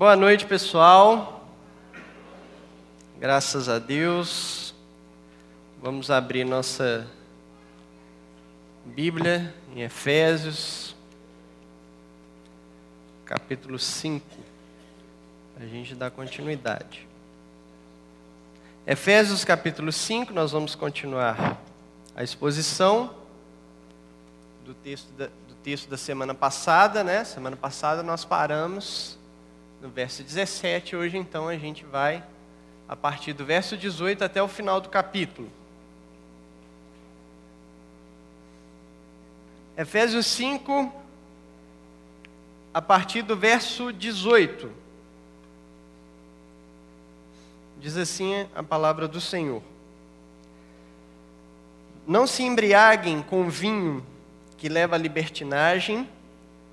Boa noite, pessoal. Graças a Deus. Vamos abrir nossa Bíblia em Efésios, capítulo 5, para a gente dar continuidade. Efésios, capítulo 5, nós vamos continuar a exposição do texto da, do texto da semana passada, né? Semana passada nós paramos no verso 17, hoje então a gente vai a partir do verso 18 até o final do capítulo. Efésios 5, a partir do verso 18. Diz assim a palavra do Senhor: Não se embriaguem com vinho que leva à libertinagem,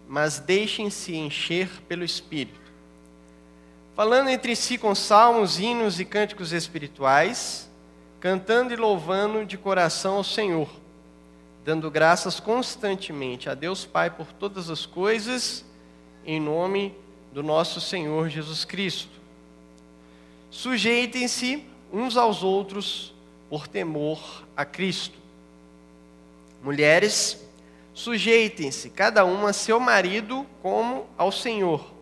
mas deixem-se encher pelo Espírito falando entre si com salmos, hinos e cânticos espirituais, cantando e louvando de coração ao Senhor, dando graças constantemente a Deus Pai por todas as coisas, em nome do nosso Senhor Jesus Cristo. Sujeitem-se uns aos outros por temor a Cristo. Mulheres, sujeitem-se cada uma a seu marido como ao Senhor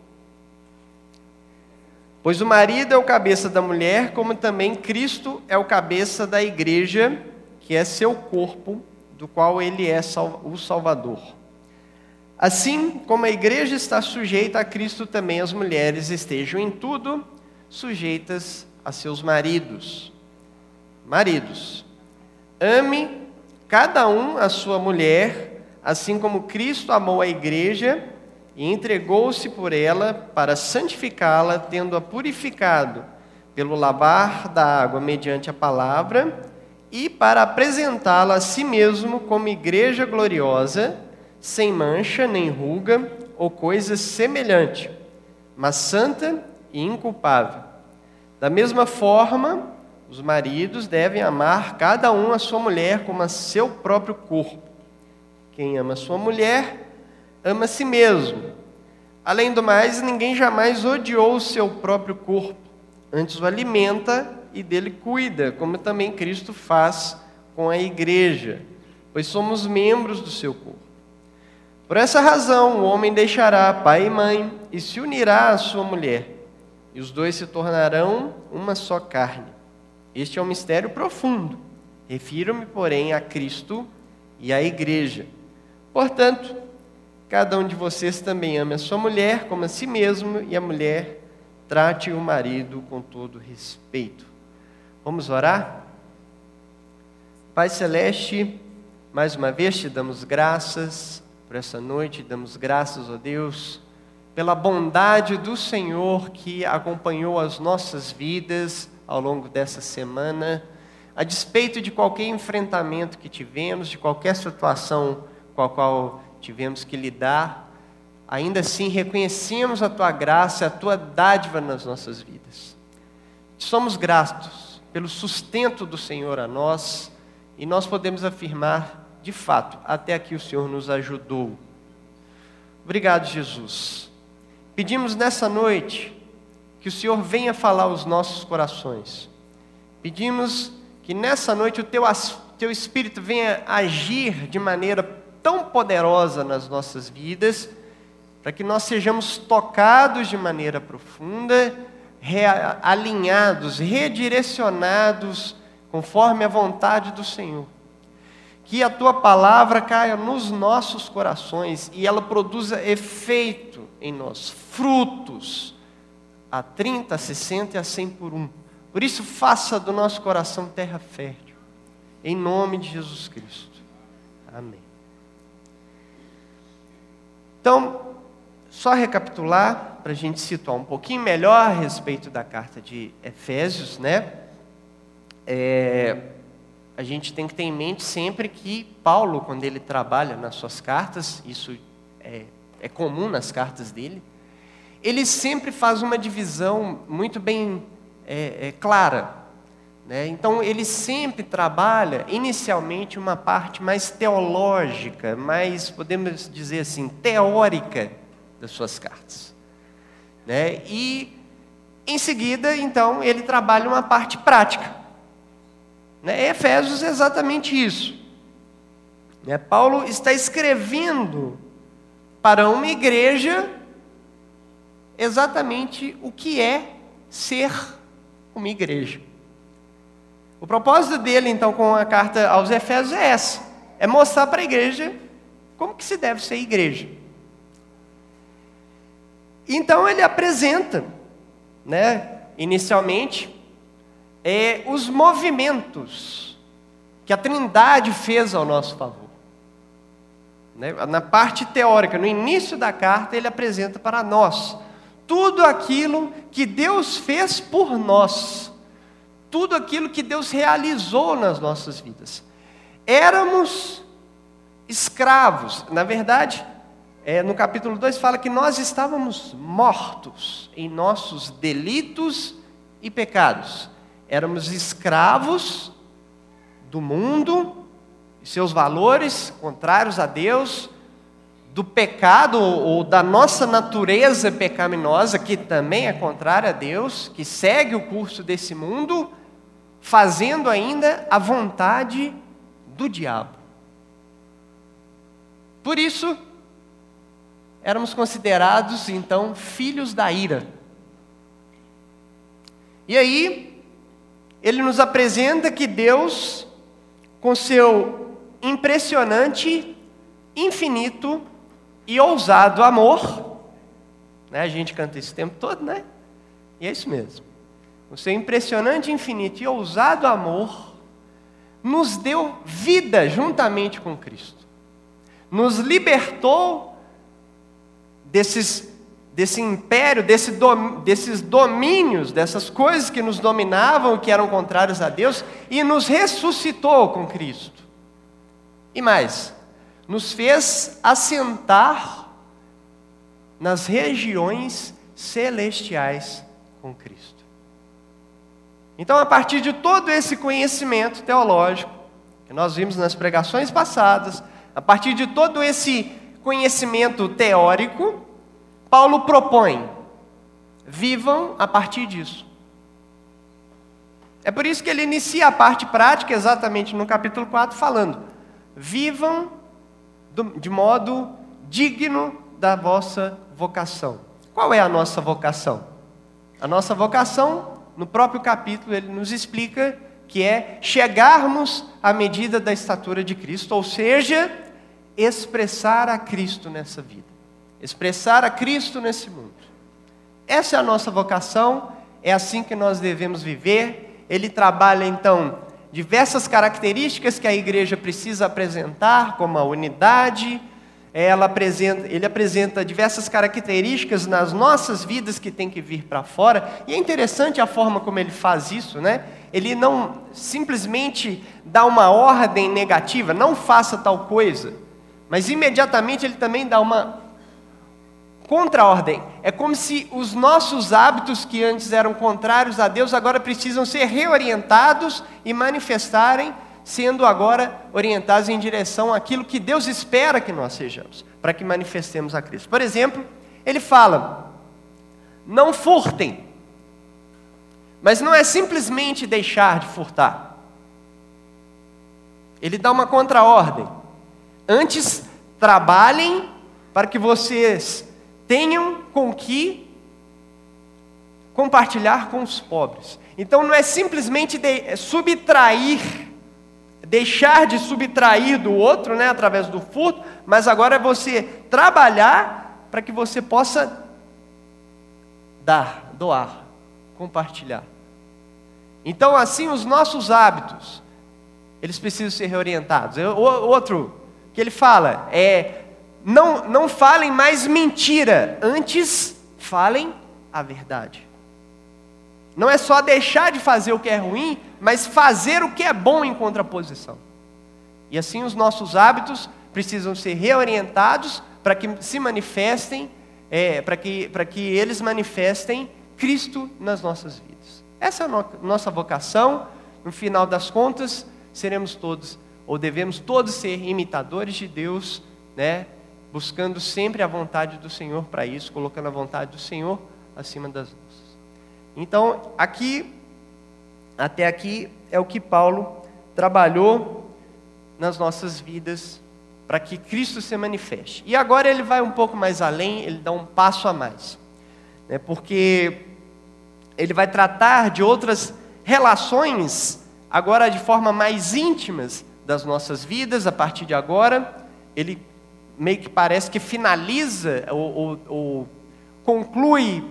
Pois o marido é o cabeça da mulher, como também Cristo é o cabeça da igreja, que é seu corpo, do qual ele é o Salvador. Assim como a igreja está sujeita a Cristo, também as mulheres estejam em tudo sujeitas a seus maridos. Maridos, ame cada um a sua mulher, assim como Cristo amou a igreja e entregou-se por ela para santificá-la, tendo-a purificado pelo lavar da água mediante a palavra, e para apresentá-la a si mesmo como igreja gloriosa, sem mancha nem ruga ou coisa semelhante, mas santa e inculpável. Da mesma forma, os maridos devem amar cada um a sua mulher como a seu próprio corpo. Quem ama sua mulher, ama a si mesmo. Além do mais, ninguém jamais odiou o seu próprio corpo, antes o alimenta e dele cuida, como também Cristo faz com a igreja, pois somos membros do seu corpo. Por essa razão, o homem deixará pai e mãe e se unirá à sua mulher, e os dois se tornarão uma só carne. Este é um mistério profundo. Refiro-me, porém, a Cristo e à igreja. Portanto, Cada um de vocês também ame a sua mulher como a si mesmo, e a mulher trate o marido com todo respeito. Vamos orar? Pai Celeste, mais uma vez te damos graças por essa noite, damos graças a Deus pela bondade do Senhor que acompanhou as nossas vidas ao longo dessa semana, a despeito de qualquer enfrentamento que tivemos, de qualquer situação com a qual tivemos que lidar, ainda assim reconhecemos a tua graça, a tua dádiva nas nossas vidas. Somos gratos pelo sustento do Senhor a nós e nós podemos afirmar, de fato, até aqui o Senhor nos ajudou. Obrigado, Jesus. Pedimos nessa noite que o Senhor venha falar aos nossos corações. Pedimos que nessa noite o teu, teu Espírito venha agir de maneira tão poderosa nas nossas vidas, para que nós sejamos tocados de maneira profunda, alinhados, redirecionados conforme a vontade do Senhor. Que a tua palavra caia nos nossos corações e ela produza efeito em nós, frutos a 30, a 60 e a 100 por um. Por isso, faça do nosso coração terra fértil. Em nome de Jesus Cristo. Amém. Então, só recapitular, para a gente situar um pouquinho melhor a respeito da carta de Efésios, né? É, a gente tem que ter em mente sempre que Paulo, quando ele trabalha nas suas cartas, isso é, é comum nas cartas dele, ele sempre faz uma divisão muito bem é, é, clara né? Então, ele sempre trabalha, inicialmente, uma parte mais teológica, mais, podemos dizer assim, teórica das suas cartas. Né? E em seguida, então, ele trabalha uma parte prática. Né? Efésios é exatamente isso. Né? Paulo está escrevendo para uma igreja exatamente o que é ser uma igreja. O propósito dele, então, com a carta aos Efésios é essa: é mostrar para a igreja como que se deve ser igreja. Então ele apresenta, né, inicialmente, é, os movimentos que a Trindade fez ao nosso favor. Né? Na parte teórica, no início da carta, ele apresenta para nós tudo aquilo que Deus fez por nós, tudo aquilo que Deus realizou nas nossas vidas. Éramos escravos, na verdade, é, no capítulo 2 fala que nós estávamos mortos em nossos delitos e pecados. Éramos escravos do mundo e seus valores contrários a Deus, do pecado ou da nossa natureza pecaminosa, que também é contrária a Deus, que segue o curso desse mundo, fazendo ainda a vontade do diabo. Por isso, éramos considerados então filhos da ira. E aí, ele nos apresenta que Deus, com seu impressionante, infinito e ousado amor, né? a gente canta esse tempo todo, né? E é isso mesmo. O seu impressionante, infinito e ousado amor nos deu vida juntamente com Cristo. Nos libertou desses, desse império, desse dom, desses domínios, dessas coisas que nos dominavam, que eram contrárias a Deus, e nos ressuscitou com Cristo. E mais, nos fez assentar nas regiões celestiais com Cristo. Então, a partir de todo esse conhecimento teológico, que nós vimos nas pregações passadas, a partir de todo esse conhecimento teórico, Paulo propõe: vivam a partir disso. É por isso que ele inicia a parte prática exatamente no capítulo 4, falando: vivam de modo digno da vossa vocação. Qual é a nossa vocação? A nossa vocação, no próprio capítulo, ele nos explica que é chegarmos à medida da estatura de Cristo, ou seja, expressar a Cristo nessa vida, expressar a Cristo nesse mundo. Essa é a nossa vocação, é assim que nós devemos viver. Ele trabalha então diversas características que a igreja precisa apresentar, como a unidade, apresenta, ele apresenta diversas características nas nossas vidas que tem que vir para fora, e é interessante a forma como ele faz isso, né? Ele não simplesmente dá uma ordem negativa, não faça tal coisa, mas imediatamente ele também dá uma contra-ordem. É como se os nossos hábitos que antes eram contrários a Deus agora precisam ser reorientados e manifestarem, sendo agora orientados em direção àquilo que Deus espera que nós sejamos, para que manifestemos a Cristo. Por exemplo, ele fala: não furtem. Mas não é simplesmente deixar de furtar. Ele dá uma contra-ordem. Antes, trabalhem para que vocês tenham com que compartilhar com os pobres. Então não é simplesmente de, é subtrair, deixar de subtrair do outro, né, através do furto, mas agora é você trabalhar para que você possa dar, doar, compartilhar. Então assim os nossos hábitos, eles precisam ser reorientados. O outro que ele fala é: não, não falem mais mentira, antes falem a verdade. Não é só deixar de fazer o que é ruim, mas fazer o que é bom em contraposição. E assim os nossos hábitos precisam ser reorientados para que se manifestem, é, para que, que eles manifestem Cristo nas nossas vidas. Essa é a no, nossa vocação. No final das contas, seremos todos ou devemos todos ser imitadores de Deus, né? buscando sempre a vontade do Senhor para isso, colocando a vontade do Senhor acima das nossas. Então, aqui, até aqui, é o que Paulo trabalhou nas nossas vidas para que Cristo se manifeste. E agora ele vai um pouco mais além, ele dá um passo a mais, né? porque ele vai tratar de outras relações, agora de forma mais íntimas das nossas vidas, a partir de agora. Ele meio que parece que finaliza ou, ou, ou conclui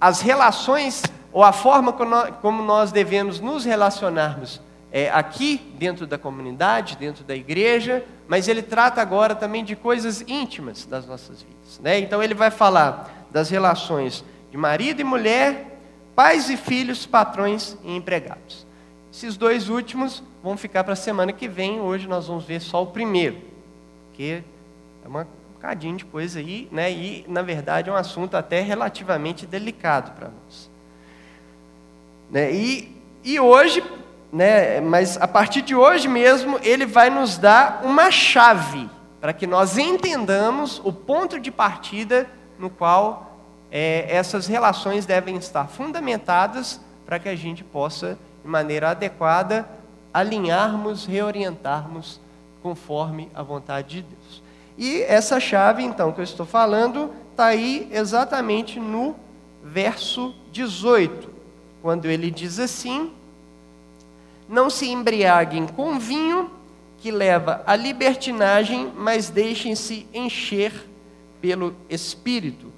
as relações ou a forma como nós devemos nos relacionarmos é, aqui dentro da comunidade, dentro da igreja, mas ele trata agora também de coisas íntimas das nossas vidas. Né? Então ele vai falar das relações de marido e mulher, pais e filhos, patrões e empregados. Esses dois últimos vão ficar para a semana que vem, hoje nós vamos ver só o primeiro, que é uma um bocadinho de coisa aí, né? e na verdade é um assunto até relativamente delicado para nós. Né? E, e hoje, né, mas a partir de hoje mesmo, ele vai nos dar uma chave para que nós entendamos o ponto de partida no qual é, essas relações devem estar fundamentadas para que a gente possa, de maneira adequada, alinharmos, reorientarmos conforme a vontade de Deus. E essa chave, então, que eu estou falando, está aí exatamente no verso 18, quando ele diz assim: não se embriaguem com vinho, que leva à libertinagem, mas deixem-se encher pelo Espírito.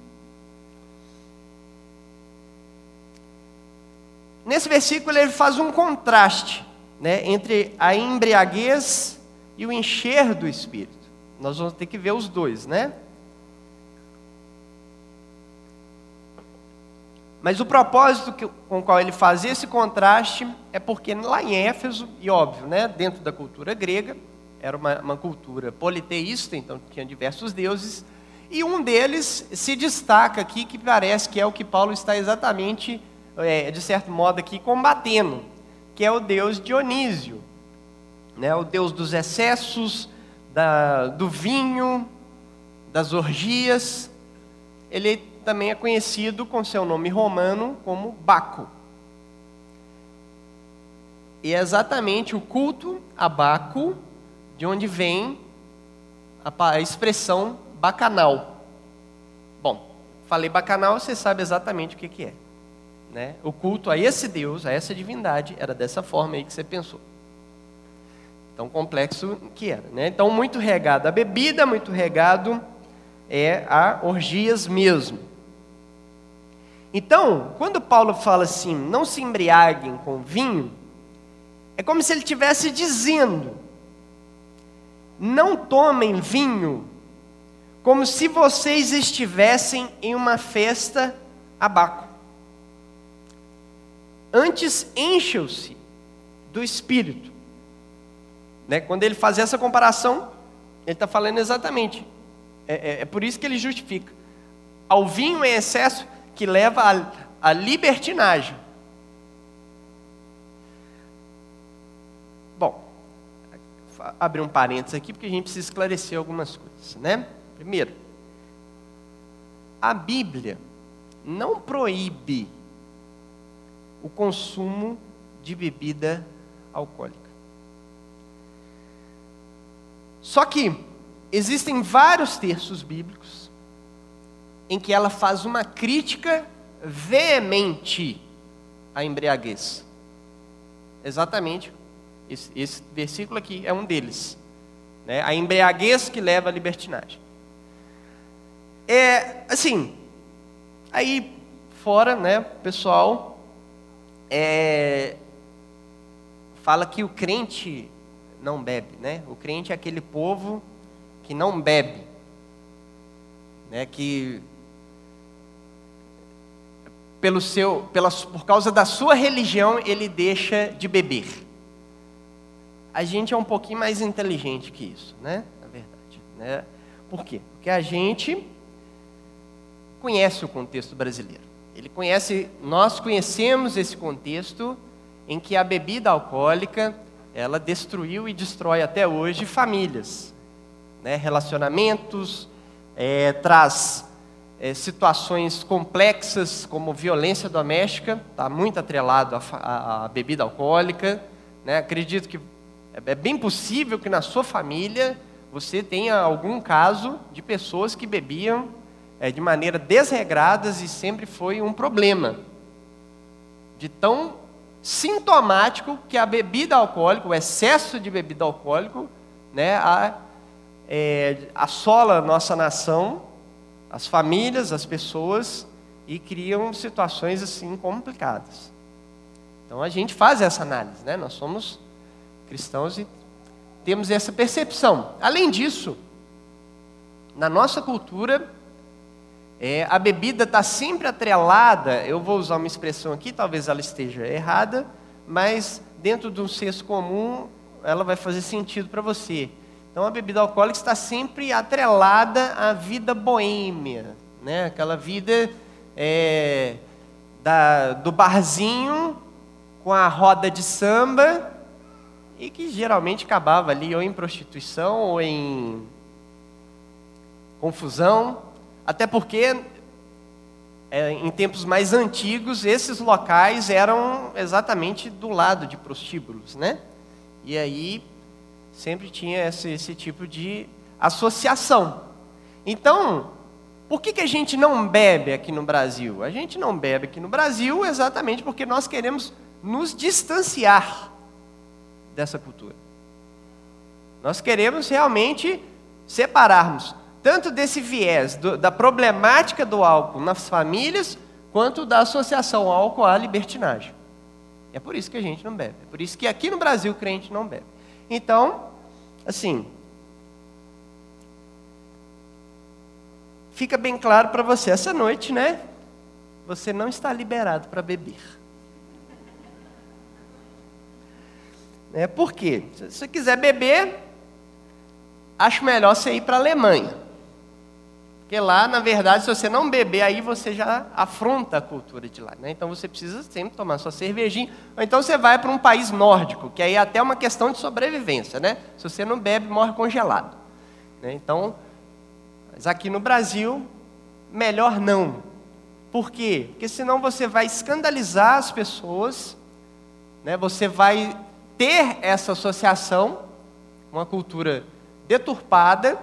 Nesse versículo ele faz um contraste né, entre a embriaguez e o encher do Espírito. Nós vamos ter que ver os dois, né? Mas o propósito que, com o qual ele fazia esse contraste é porque lá em Éfeso, e óbvio, né, dentro da cultura grega, era uma, uma cultura politeísta, então tinha diversos deuses, e um deles se destaca aqui, que parece que é o que Paulo está exatamente, é, de certo modo, aqui combatendo, que é o deus Dionísio, né, o deus dos excessos, da, do vinho, das orgias. Ele também é conhecido com seu nome romano como Baco. E é exatamente o culto a Baco de onde vem a expressão bacanal. Bom, falei bacanal, você sabe exatamente o que, que é. Né? O culto a esse Deus, a essa divindade, era dessa forma aí que você pensou. Tão complexo que era. Né? Então, muito regado a bebida, muito regado é a orgias mesmo. Então, quando Paulo fala assim, não se embriaguem com vinho, é como se ele estivesse dizendo: não tomem vinho como se vocês estivessem em uma festa abaco. Antes, encham-se do Espírito. Né? Quando ele faz essa comparação, ele está falando exatamente. É, é, é por isso que ele justifica. Ao vinho em excesso, que leva à, libertinagem. Bom, abrir um parênteses aqui porque a gente precisa esclarecer algumas coisas, né? Primeiro, a Bíblia não proíbe o consumo de bebida alcoólica. Só que existem vários textos bíblicos em que ela faz uma crítica veemente à embriaguez. Exatamente, esse, esse versículo aqui é um deles. Né? A embriaguez que leva à libertinagem. É, assim, aí fora, né, pessoal, é, fala que o crente não bebe, né? O crente é aquele povo que não bebe, né? Que pelo seu, pela, por causa da sua religião, ele deixa de beber. A gente é um pouquinho mais inteligente que isso, né? Na verdade. Né? Por quê? Porque a gente conhece o contexto brasileiro. Ele conhece, nós conhecemos esse contexto em que a bebida alcoólica ela destruiu e destrói até hoje famílias, né? relacionamentos, é, traz é, situações complexas como violência doméstica, está muito atrelado à, bebida alcoólica. Né? Acredito que é, é bem possível que na sua família você tenha algum caso de pessoas que bebiam é, de maneira desregradas e sempre foi um problema. De tão sintomático que a bebida alcoólica, o excesso de bebida alcoólica, né, a, é, assola a nossa nação, as famílias, as pessoas e criam situações assim complicadas. Então a gente faz essa análise, né? Nós somos cristãos e temos essa percepção. Além disso, na nossa cultura, é, a bebida está sempre atrelada, eu vou usar uma expressão aqui, talvez ela esteja errada, mas dentro de um senso comum, ela vai fazer sentido para você. Então a bebida alcoólica está sempre atrelada à vida boêmia, né? aquela vida é, da, do barzinho com a roda de samba e que geralmente acabava ali ou em prostituição ou em confusão, até porque é, em tempos mais antigos esses locais eram exatamente do lado de prostíbulos, né? E aí sempre tinha esse, esse tipo de associação. Então, por que, que a gente não bebe aqui no Brasil? A gente não bebe aqui no Brasil exatamente porque nós queremos nos distanciar dessa cultura. Nós queremos realmente separarmos tanto desse viés do, da problemática do álcool nas famílias, quanto da associação álcool à libertinagem. É por isso que a gente não bebe. É por isso que aqui no Brasil o crente não bebe. Então, assim, fica bem claro para você essa noite, né? Você não está liberado para beber. Né? Por quê? Se você quiser beber, acho melhor você ir para a Alemanha. Porque lá, na verdade, se você não beber, aí você já afronta a cultura de lá. Né? Então você precisa sempre tomar sua cervejinha. Ou então você vai para um país nórdico, que aí é até uma questão de sobrevivência. Né? Se você não bebe, morre congelado. Né? Então, mas aqui no Brasil, melhor não. Por quê? Porque senão você vai escandalizar as pessoas, né? você vai ter essa associação, uma cultura deturpada,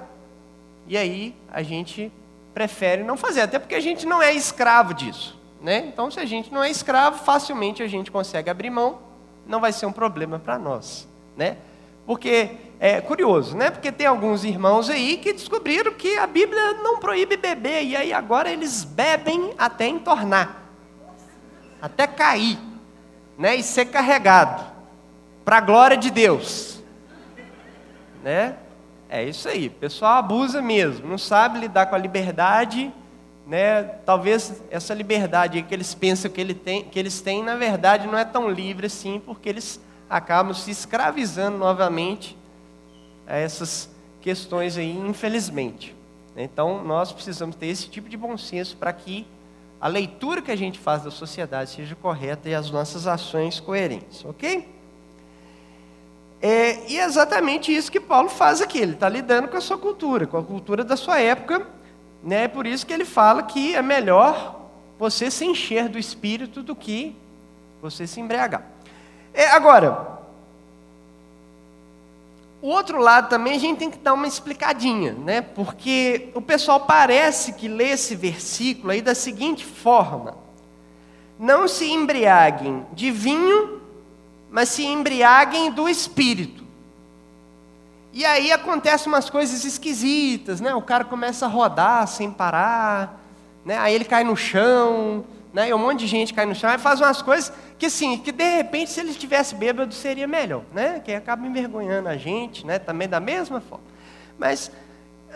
e aí a gente prefere não fazer, até porque a gente não é escravo disso. Né? Então, se a gente não é escravo, facilmente a gente consegue abrir mão, não vai ser um problema para nós. Né? Porque é curioso, né? Porque tem alguns irmãos aí que descobriram que a Bíblia não proíbe beber, e aí agora eles bebem até entornar, até cair, né? E ser carregado para a glória de Deus. Né? É isso aí. O pessoal abusa mesmo, não sabe lidar com a liberdade, né? Talvez essa liberdade que eles pensam que, ele tem, que eles têm, na verdade, não é tão livre assim, porque eles acabam se escravizando novamente a essas questões aí, infelizmente. Então, nós precisamos ter esse tipo de bom senso para que a leitura que a gente faz da sociedade seja correta e as nossas ações coerentes, ok? É, e é exatamente isso que Paulo faz aqui. Ele está lidando com a sua cultura, com a cultura da sua época. Né? É por isso que ele fala que é melhor você se encher do espírito do que você se embriagar. É, agora, o outro lado também a gente tem que dar uma explicadinha, né? Porque o pessoal parece que lê esse versículo aí da seguinte forma: Não se embriaguem de vinho mas se embriaguem do espírito. E aí acontecem umas coisas esquisitas, né? O cara começa a rodar sem parar, né? Aí ele cai no chão, né? E um monte de gente cai no chão, aí faz umas coisas que assim, que de repente se ele estivesse bêbado seria melhor, né? Que acaba envergonhando a gente, né? Também da mesma forma. Mas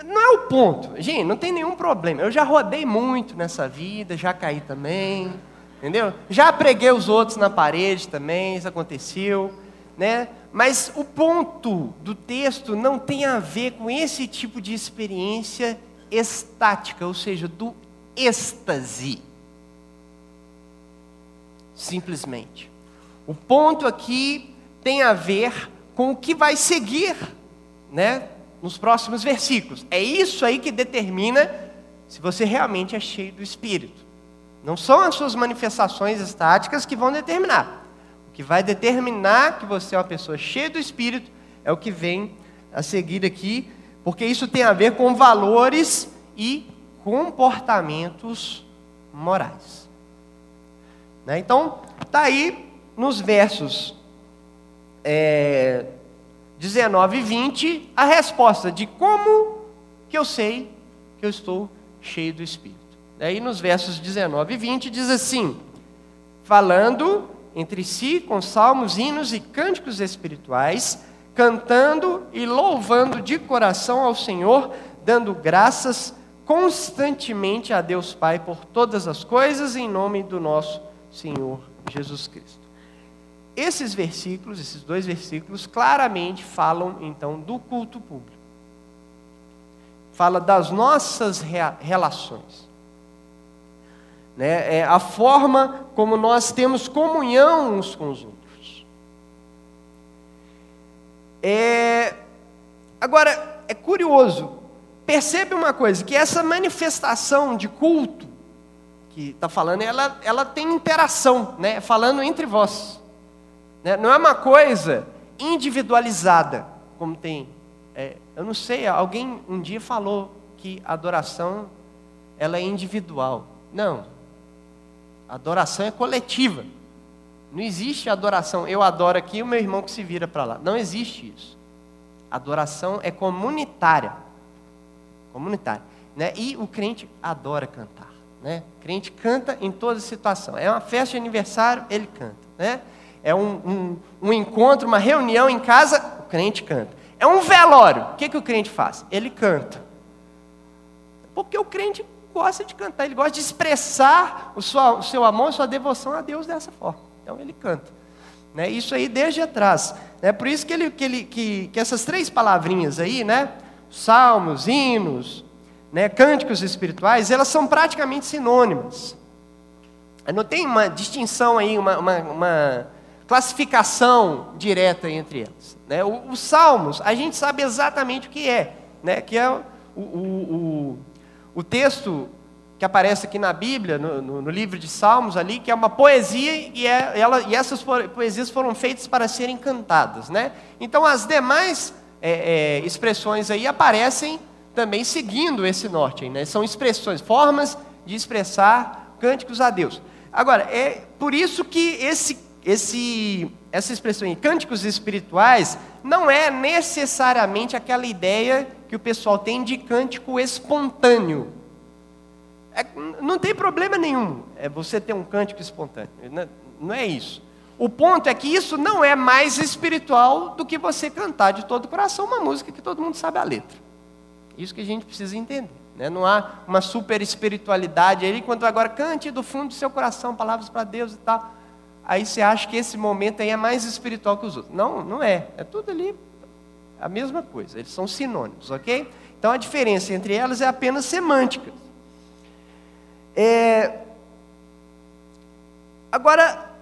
não é o ponto. Gente, não tem nenhum problema. Eu já rodei muito nessa vida, já caí também. Entendeu? Já preguei os outros na parede também, isso aconteceu, né? Mas o ponto do texto não tem a ver com esse tipo de experiência estática, ou seja, do êxtase. Simplesmente. O ponto aqui tem a ver com o que vai seguir, né? Nos próximos versículos. É isso aí que determina se você realmente é cheio do Espírito. Não são as suas manifestações estáticas que vão determinar. O que vai determinar que você é uma pessoa cheia do Espírito é o que vem a seguir aqui, porque isso tem a ver com valores e comportamentos morais. Né? Então, está aí nos versos é, 19 e 20 a resposta de como que eu sei que eu estou cheio do Espírito. Aí nos versos 19 e 20 diz assim: falando entre si com salmos, hinos e cânticos espirituais, cantando e louvando de coração ao Senhor, dando graças constantemente a Deus Pai por todas as coisas, em nome do nosso Senhor Jesus Cristo. Esses versículos, esses dois versículos, claramente falam então do culto público. Fala das nossas relações. Né? É a forma como nós temos comunhão uns com os outros. É... Agora, é curioso, percebe uma coisa, que essa manifestação de culto que está falando, ela, ela tem interação, né? falando entre vós. Né? Não é uma coisa individualizada, como tem. É, eu não sei, alguém um dia falou que a adoração ela é individual. Não. Adoração é coletiva. Não existe adoração, eu adoro aqui e o meu irmão que se vira para lá. Não existe isso. Adoração é comunitária comunitária. Né? E o crente adora cantar. Né? O crente canta em toda situação. É uma festa de aniversário, ele canta. Né? É um, um, um encontro, uma reunião em casa, o crente canta. É um velório, o que, que o crente faz? Ele canta. Porque o crente gosta de cantar, ele gosta de expressar o, o seu amor, sua devoção a Deus dessa forma. Então ele canta. Né? Isso aí desde atrás. Né? por isso que, ele, que, ele, que, que essas três palavrinhas aí, né? salmos, hinos, né, cânticos espirituais, elas são praticamente sinônimas. Não tem uma distinção aí, uma, uma, uma classificação direta entre elas. Né? Os salmos, a gente sabe exatamente o que é, né? que é o, o, o, o texto que aparece aqui na Bíblia, no, no, no, livro de Salmos ali, que é uma poesia e, é, ela, e essas poesias foram feitas para serem cantadas. Né? Então as demais é, é, expressões aí aparecem também seguindo esse norte. Né? São expressões, formas de expressar cânticos a Deus. Agora, é por isso que esse, esse, essa expressão em cânticos espirituais não é necessariamente aquela ideia que o pessoal tem de cântico espontâneo. É, não tem problema nenhum é você ter um cântico espontâneo. Não, não é isso. O ponto é que isso não é mais espiritual do que você cantar de todo o coração uma música que todo mundo sabe a letra. Isso que a gente precisa entender. Né? Não há uma super espiritualidade aí, quando agora cante do fundo do seu coração palavras para Deus e tal. Aí você acha que esse momento aí é mais espiritual que os outros. Não, não é. É tudo ali a mesma coisa. Eles são sinônimos, ok? Então a diferença entre elas é apenas semântica. É... Agora,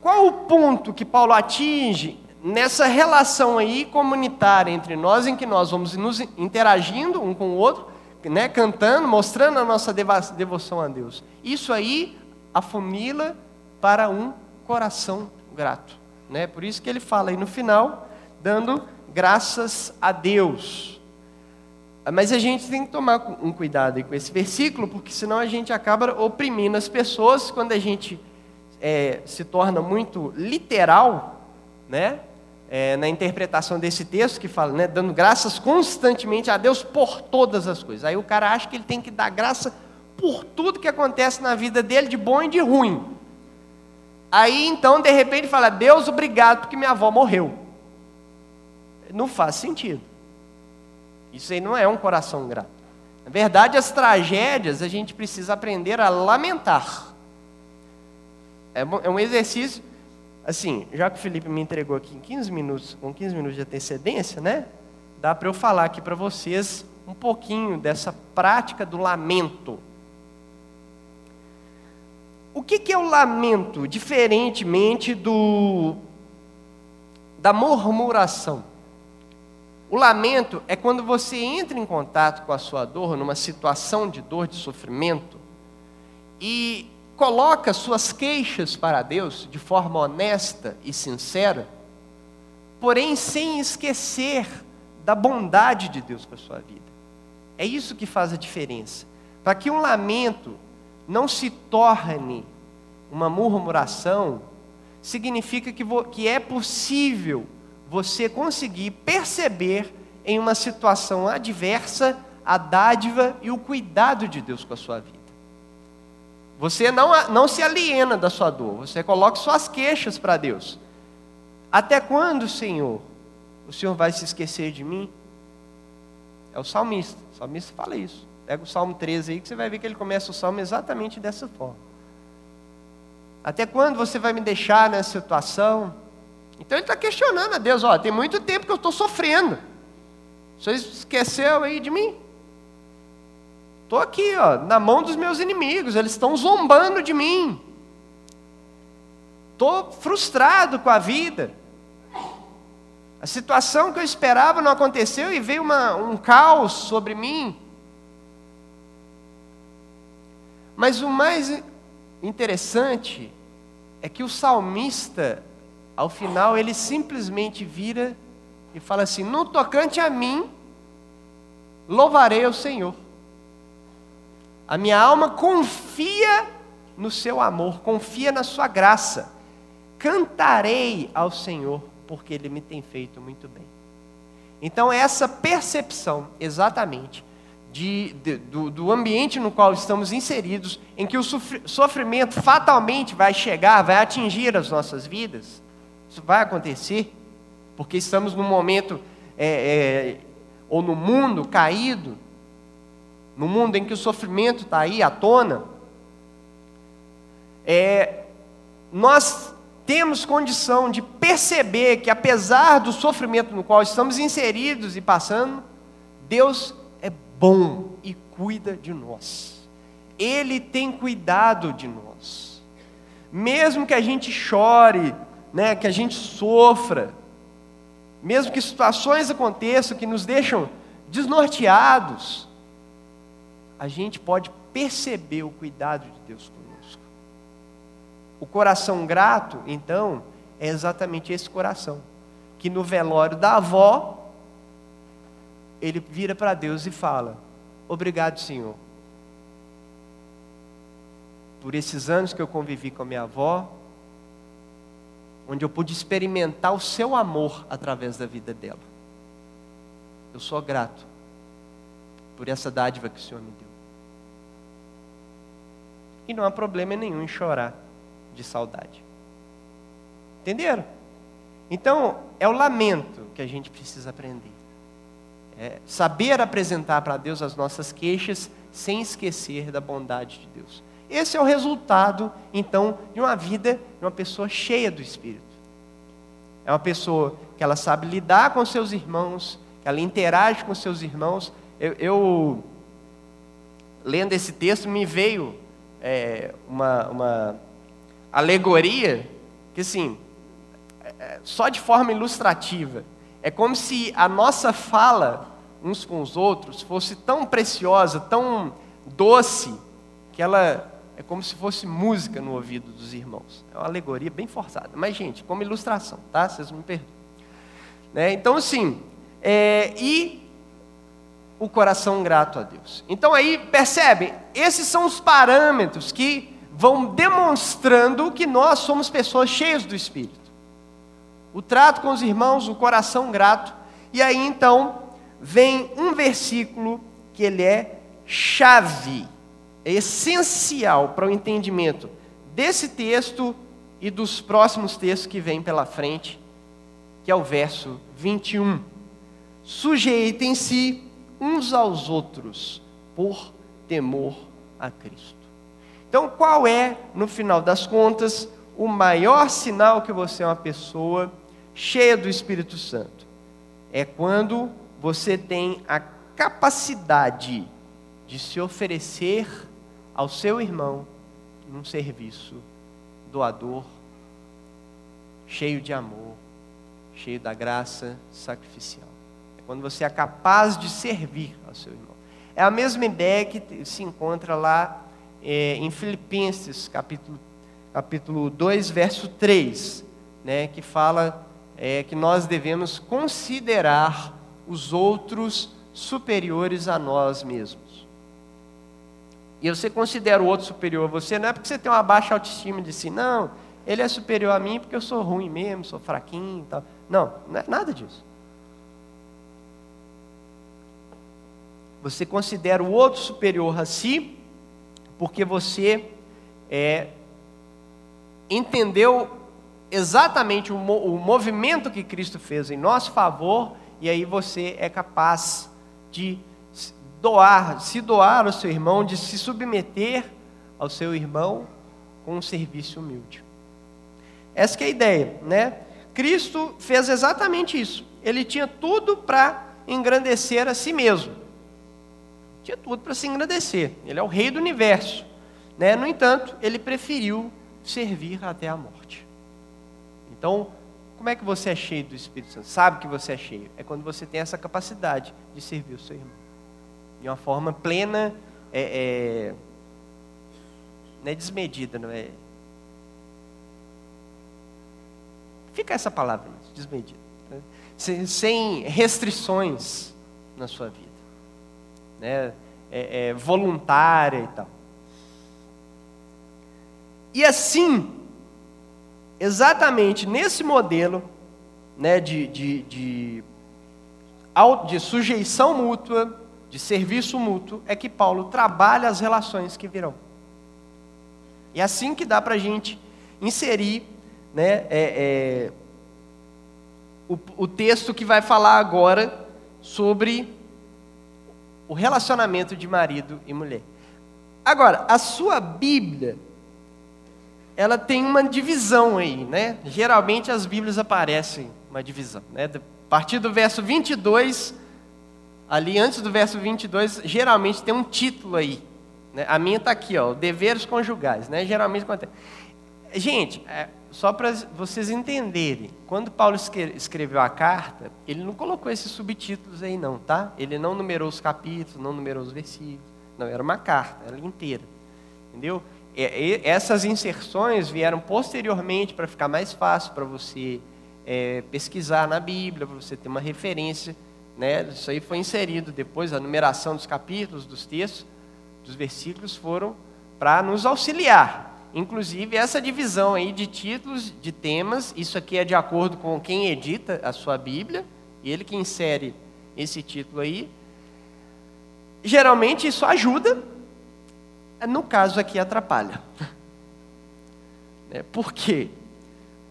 qual o ponto que Paulo atinge nessa relação aí comunitária entre nós, em que nós vamos nos interagindo um com o outro, né, cantando, mostrando a nossa devoção a Deus? Isso aí afunila para um coração grato. Né? Por isso que ele fala aí no final, dando graças a Deus. Mas a gente tem que tomar um cuidado com esse versículo, porque senão a gente acaba oprimindo as pessoas quando a gente é, se torna muito literal, né? É, na interpretação desse texto que fala, né, dando graças constantemente a Deus por todas as coisas. Aí o cara acha que ele tem que dar graça por tudo que acontece na vida dele, de bom e de ruim. Aí então, de repente, fala: Deus, obrigado porque minha avó morreu. Não faz sentido. Isso aí não é um coração grato. Na verdade, as tragédias a gente precisa aprender a lamentar. É, é um exercício, assim, já que o Felipe me entregou aqui em 15 minutos, com 15 minutos de antecedência, né? Dá para eu falar aqui para vocês um pouquinho dessa prática do lamento. O que, que é o lamento, diferentemente do da murmuração? O lamento é quando você entra em contato com a sua dor, numa situação de dor, de sofrimento, e coloca suas queixas para Deus de forma honesta e sincera, porém sem esquecer da bondade de Deus para a sua vida. É isso que faz a diferença. Para que um lamento não se torne uma murmuração, significa que, que é possível você conseguir perceber em uma situação adversa a dádiva e o cuidado de Deus com a sua vida. Você não, não se aliena da sua dor, você coloca suas queixas para Deus. Até quando, Senhor, o Senhor vai se esquecer de mim? É o salmista, o salmista fala isso. Pega o Salmo 13 aí que você vai ver que ele começa o salmo exatamente dessa forma. Até quando você vai me deixar nessa situação? Então ele está questionando a Deus, ó, tem muito tempo que eu estou sofrendo. Você esqueceu aí de mim? Estou aqui, ó, na mão dos meus inimigos, eles estão zombando de mim. Estou frustrado com a vida. A situação que eu esperava não aconteceu e veio uma, um caos sobre mim. Mas o mais interessante é que o salmista ao final, ele simplesmente vira e fala assim: No tocante a mim, louvarei o Senhor. A minha alma confia no seu amor, confia na sua graça. Cantarei ao Senhor, porque ele me tem feito muito bem. Então, essa percepção, exatamente, de, de, do, do, ambiente no qual estamos inseridos, em que o sofrimento fatalmente vai chegar, vai atingir as nossas vidas, isso vai acontecer, porque estamos num momento, é, é, ou no mundo caído, no mundo em que o sofrimento está aí à tona. É, nós temos condição de perceber que, apesar do sofrimento no qual estamos inseridos e passando, Deus é bom e cuida de nós. Ele tem cuidado de nós. Mesmo que a gente chore, né, que a gente sofra, mesmo que situações aconteçam que nos deixam desnorteados, a gente pode perceber o cuidado de Deus conosco. O coração grato, então, é exatamente esse coração, que no velório da avó, ele vira para Deus e fala: Obrigado, Senhor, por esses anos que eu convivi com a minha avó, onde eu pude experimentar o seu amor através da vida dela. Eu sou grato por essa dádiva que o Senhor me deu. E não há problema nenhum em chorar de saudade. Entenderam? Então, é o lamento que a gente precisa aprender. É saber apresentar para Deus as nossas queixas sem esquecer da bondade de Deus. Esse é o resultado, então, de uma vida de uma pessoa cheia do Espírito. É uma pessoa que ela sabe lidar com seus irmãos, que ela interage com seus irmãos. Eu, eu lendo esse texto, me veio é, uma, uma alegoria que, assim, é, só de forma ilustrativa, é como se a nossa fala uns com os outros fosse tão preciosa, tão doce, que ela é como se fosse música no ouvido dos irmãos. É uma alegoria bem forçada. Mas, gente, como ilustração, tá? Vocês me perdoem. Né? Então, assim, é, e o coração grato a Deus. Então, aí, percebem? Esses são os parâmetros que vão demonstrando que nós somos pessoas cheias do Espírito. O trato com os irmãos, o coração grato. E aí, então, vem um versículo que ele é chave é essencial para o entendimento desse texto e dos próximos textos que vêm pela frente, que é o verso 21. Sujeitem-se uns aos outros por temor a Cristo. Então, qual é, no final das contas, o maior sinal que você é uma pessoa cheia do Espírito Santo? É quando você tem a capacidade de se oferecer ao seu irmão num serviço doador, cheio de amor, cheio da graça sacrificial. É quando você é capaz de servir ao seu irmão. É a mesma ideia que se encontra lá é, em Filipenses, capítulo, capítulo 2, verso 3, né, que fala é, que nós devemos considerar os outros superiores a nós mesmos. E você considera o outro superior a você, não é porque você tem uma baixa autoestima de si, não, ele é superior a mim porque eu sou ruim mesmo, sou fraquinho e tal. Não, não é nada disso. Você considera o outro superior a si porque você é, entendeu exatamente o, o movimento que Cristo fez em nosso favor e aí você é capaz de doar, se doar ao seu irmão, de se submeter ao seu irmão com um serviço humilde. Essa é a ideia, né? Cristo fez exatamente isso. Ele tinha tudo para engrandecer a si mesmo. Tinha tudo para se engrandecer. Ele é o rei do universo. Né? No entanto, ele preferiu servir até a morte. Então, como é que você é cheio do Espírito Santo? Sabe que você é cheio? É quando você tem essa capacidade de servir o seu irmão. De uma forma plena, é, é, não é desmedida, não é? Fica essa palavra, desmedida. Sem, sem, restrições na sua vida. Né? É, é, voluntária e tal. E assim, exatamente nesse modelo né, de, de, de, de sujeição mútua, de serviço mútuo, é que Paulo trabalha as relações que virão. E é assim que dá para a gente inserir né, é, é, o, o texto que vai falar agora sobre o relacionamento de marido e mulher. Agora, a sua Bíblia ela tem uma divisão aí, né? Geralmente as Bíblias aparecem uma divisão, né? A partir do verso 22, ali antes do verso 22, geralmente tem um título aí. Né? A minha está aqui, ó, deveres conjugais, né? Geralmente acontece. Gente, é, só para vocês entenderem, quando Paulo escreveu a carta, ele não colocou esses subtítulos aí não, tá? Ele não numerou os capítulos, não numerou os versículos. Não, era uma carta, ela inteira. Entendeu? essas inserções vieram posteriormente para ficar mais fácil para você é, pesquisar na Bíblia, para você ter uma referência. Né? Isso aí foi inserido depois, a numeração dos capítulos, dos textos, dos versículos foram para nos auxiliar. Inclusive, essa divisão aí de títulos, de temas, isso aqui é de acordo com quem edita a sua Bíblia, e ele que insere esse título aí. Geralmente isso ajuda, no caso aqui atrapalha. Né? Por quê?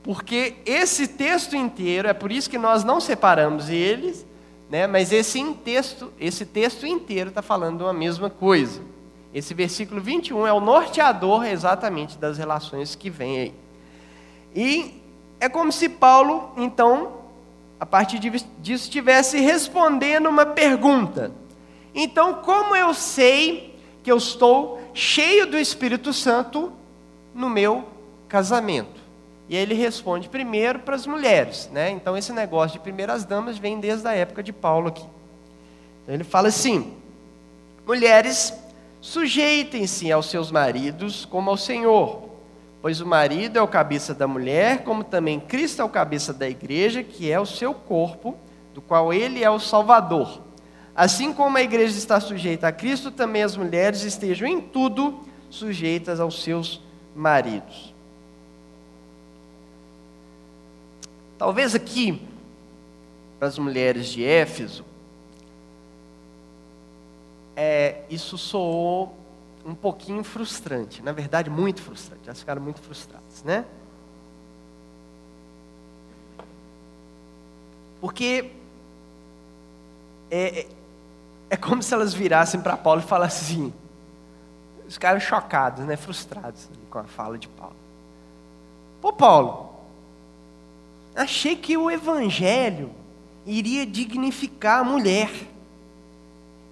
Porque esse texto inteiro, é por isso que nós não separamos eles, né? mas esse texto, esse texto inteiro está falando uma mesma coisa. Esse versículo 21 é o norteador exatamente das relações que vem aí. E é como se Paulo, então, a partir disso, estivesse respondendo uma pergunta. Então, como eu sei que eu estou cheio do Espírito Santo no meu casamento. E ele responde primeiro para as mulheres, né? Então esse negócio de primeiras damas vem desde a época de Paulo aqui. Então ele fala assim: Mulheres, sujeitem-se aos seus maridos como ao Senhor, pois o marido é o cabeça da mulher, como também Cristo é o cabeça da igreja, que é o seu corpo, do qual ele é o Salvador. Assim como a igreja está sujeita a Cristo, também as mulheres estejam em tudo sujeitas aos seus maridos. Talvez aqui, para as mulheres de Éfeso, é, isso soou um pouquinho frustrante, na verdade, muito frustrante. Elas ficaram muito frustradas, né? Porque é, é é como se elas virassem para Paulo e falassem assim, os caras chocados, né, frustrados com a fala de Paulo. Pô, Paulo, achei que o evangelho iria dignificar a mulher,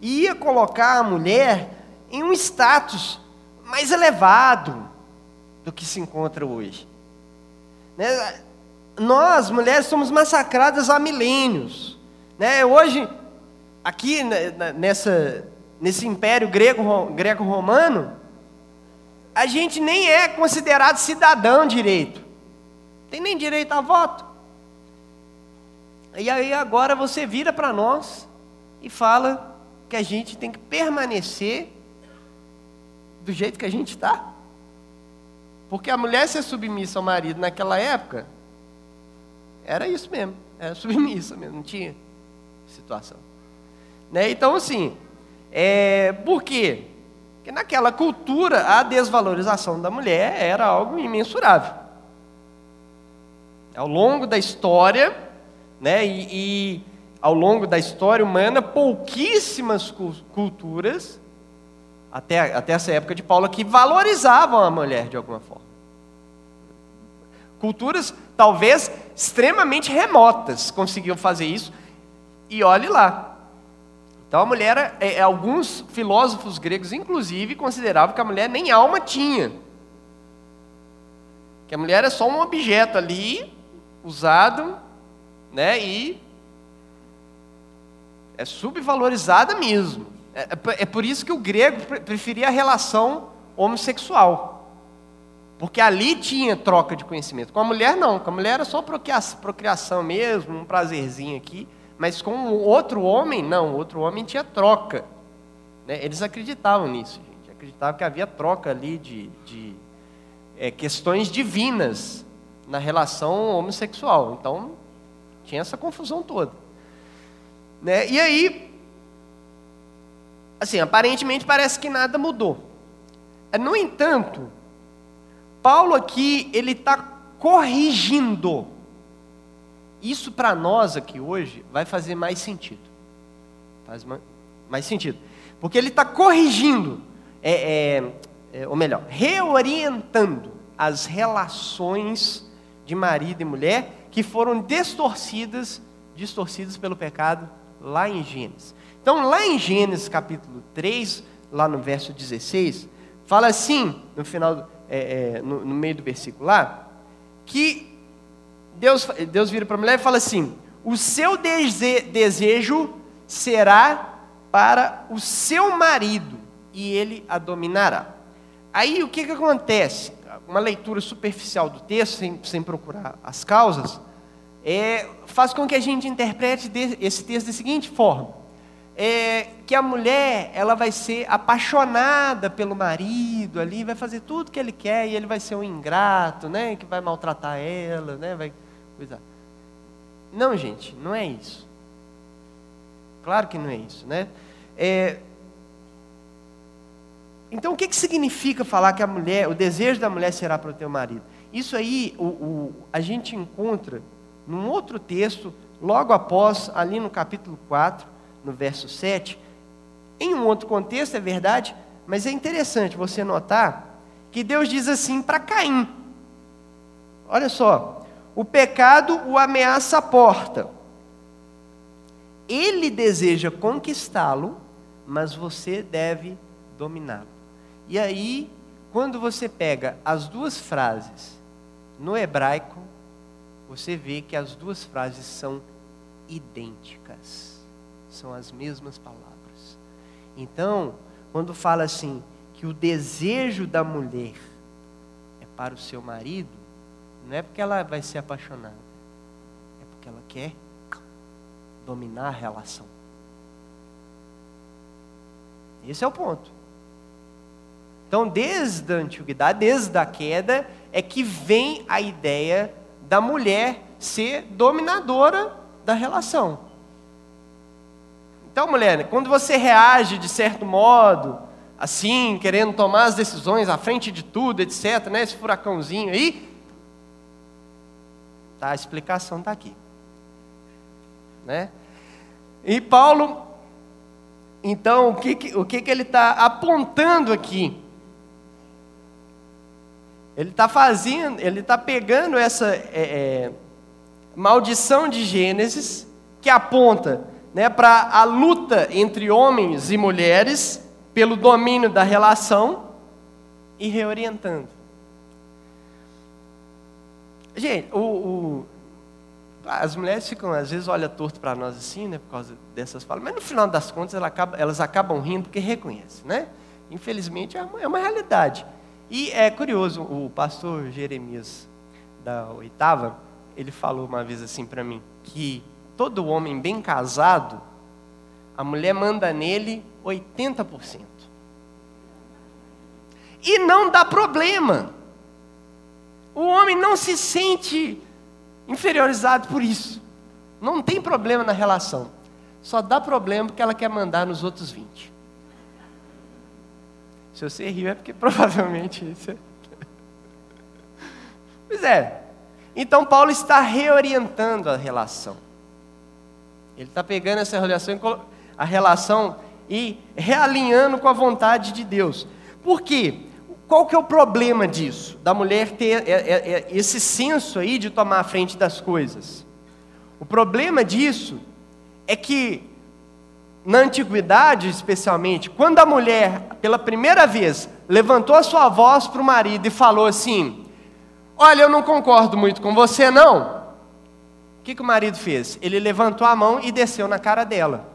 ia colocar a mulher em um status mais elevado do que se encontra hoje. Né? Nós, mulheres, somos massacradas há milênios. Né? Hoje, aqui né, nessa, nesse império greco-romano, a gente nem é considerado cidadão direito. Tem nem direito a voto. E aí agora você vira para nós e fala que a gente tem que permanecer do jeito que a gente está. Porque a mulher ser submissa ao marido naquela época era isso mesmo, era submissa mesmo, não tinha situação. Né? Então, assim, é, por quê? Porque naquela cultura a desvalorização da mulher era algo imensurável. Ao longo da história, né, e, e ao longo da história humana, pouquíssimas culturas, até, até essa época de Paulo, que valorizavam a mulher de alguma forma. Culturas talvez extremamente remotas conseguiam fazer isso, e olhe lá. Então a mulher, é, é, alguns filósofos gregos, inclusive, consideravam que a mulher nem alma tinha. Que a mulher é só um objeto ali, usado, né, e é subvalorizada mesmo. É, é, é por isso que o grego preferia a relação homossexual. Porque ali tinha troca de conhecimento. Com a mulher, não. Com a mulher era só procriação mesmo, um prazerzinho aqui. Mas com o outro homem, não. O outro homem tinha troca. Né? Eles acreditavam nisso, gente. Acreditavam que havia troca ali de, de é, questões divinas na relação homossexual. Então, tinha essa confusão toda. Né? E aí, assim, aparentemente parece que nada mudou. No entanto, Paulo aqui, ele está corrigindo. Isso para nós aqui hoje vai fazer mais sentido. Faz mais sentido. Porque ele está corrigindo, é, é, é, ou melhor, reorientando as relações de marido e mulher que foram distorcidas, distorcidas pelo pecado lá em Gênesis. Então, lá em Gênesis capítulo 3, lá no verso 16, fala assim, no final é, é, no, no, meio do versículo lá, que Deus, Deus vira para a mulher e fala assim: o seu dese, desejo será para o seu marido e ele a dominará. Aí o que, que acontece? Uma leitura superficial do texto, sem, sem procurar as causas, é, faz com que a gente interprete esse texto da seguinte forma: é, que a mulher ela vai ser apaixonada pelo marido ali, vai fazer tudo que ele quer e ele vai ser um ingrato, né? Que vai maltratar ela, né? Vai coisa. Não, gente, não é isso. Claro que não é isso, né? É... Então, o que, que significa falar que a mulher, o desejo da mulher será para o teu marido? Isso aí, o, o, a gente encontra num outro texto, logo após, ali no capítulo 4, no verso 7. Em um outro contexto, é verdade, mas é interessante você notar que Deus diz assim para Caim: Olha só, o pecado o ameaça a porta. Ele deseja conquistá-lo, mas você deve dominá-lo. E aí, quando você pega as duas frases no hebraico, você vê que as duas frases são idênticas são as mesmas palavras. Então, quando fala assim, que o desejo da mulher é para o seu marido, não é porque ela vai ser apaixonada, é porque ela quer dominar a relação. Esse é o ponto. Então, desde a antiguidade, desde a queda, é que vem a ideia da mulher ser dominadora da relação. Então, mulher, quando você reage de certo modo, assim, querendo tomar as decisões à frente de tudo, etc., né, esse furacãozinho aí, tá, a explicação está aqui. Né? E Paulo, então, o que, o que, que ele está apontando aqui? Ele está fazendo, ele está pegando essa é, é, maldição de Gênesis, que aponta né, para a luta entre homens e mulheres pelo domínio da relação e reorientando. Gente, o, o as mulheres ficam, às vezes, olham torto para nós assim, né, por causa dessas falas, mas no final das contas elas acabam, elas acabam rindo porque reconhecem, né? Infelizmente é uma, é uma realidade. E é curioso, o pastor Jeremias, da oitava, ele falou uma vez assim para mim, que todo homem bem casado, a mulher manda nele 80%. E não dá problema. O homem não se sente inferiorizado por isso. Não tem problema na relação. Só dá problema porque ela quer mandar nos outros 20. Se você riu é porque provavelmente isso é. Pois é. Então Paulo está reorientando a relação. Ele está pegando essa relação, a relação e realinhando com a vontade de Deus. Por quê? Qual que é o problema disso? Da mulher ter é, é, é, esse senso aí de tomar a frente das coisas. O problema disso é que na antiguidade, especialmente, quando a mulher, pela primeira vez, levantou a sua voz para o marido e falou assim: Olha, eu não concordo muito com você, não. O que, que o marido fez? Ele levantou a mão e desceu na cara dela,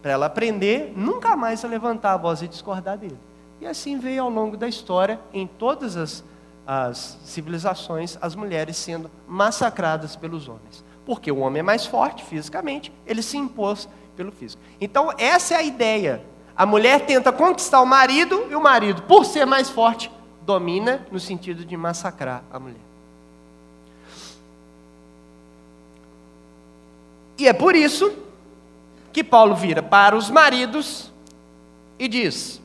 para ela aprender nunca mais a levantar a voz e discordar dele. E assim veio ao longo da história, em todas as, as civilizações, as mulheres sendo massacradas pelos homens. Porque o homem é mais forte fisicamente, ele se impôs pelo físico. Então, essa é a ideia. A mulher tenta conquistar o marido e o marido, por ser mais forte, domina no sentido de massacrar a mulher. E é por isso que Paulo vira para os maridos e diz: